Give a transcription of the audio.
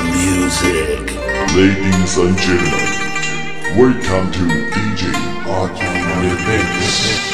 music. Ladies and gentlemen, welcome to DJ Arcane Events.